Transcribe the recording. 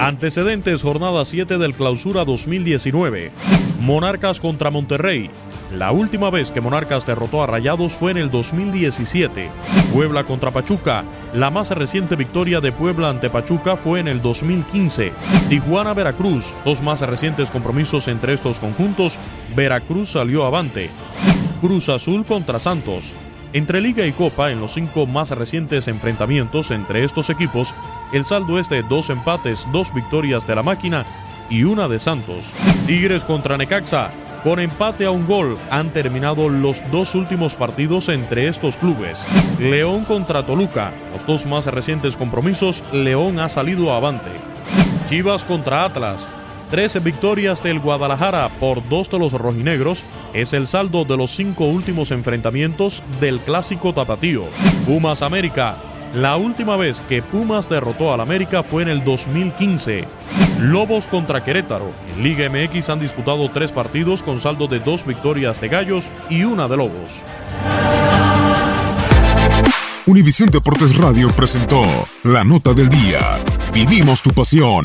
Antecedentes jornada 7 del Clausura 2019. Monarcas contra Monterrey. La última vez que Monarcas derrotó a Rayados fue en el 2017. Puebla contra Pachuca. La más reciente victoria de Puebla ante Pachuca fue en el 2015. Tijuana-Veracruz. Dos más recientes compromisos entre estos conjuntos. Veracruz salió avante. Cruz Azul contra Santos. Entre Liga y Copa, en los cinco más recientes enfrentamientos entre estos equipos, el saldo es de dos empates, dos victorias de la máquina y una de Santos. Tigres contra Necaxa. Con empate a un gol han terminado los dos últimos partidos entre estos clubes. León contra Toluca. Los dos más recientes compromisos, León ha salido avante. Chivas contra Atlas. 13 victorias del Guadalajara por dos de los rojinegros es el saldo de los cinco últimos enfrentamientos del clásico tapatío. Pumas América. La última vez que Pumas derrotó al América fue en el 2015. Lobos contra Querétaro. En Liga MX han disputado tres partidos con saldo de dos victorias de Gallos y una de Lobos. Univisión Deportes Radio presentó La Nota del Día. Vivimos tu pasión.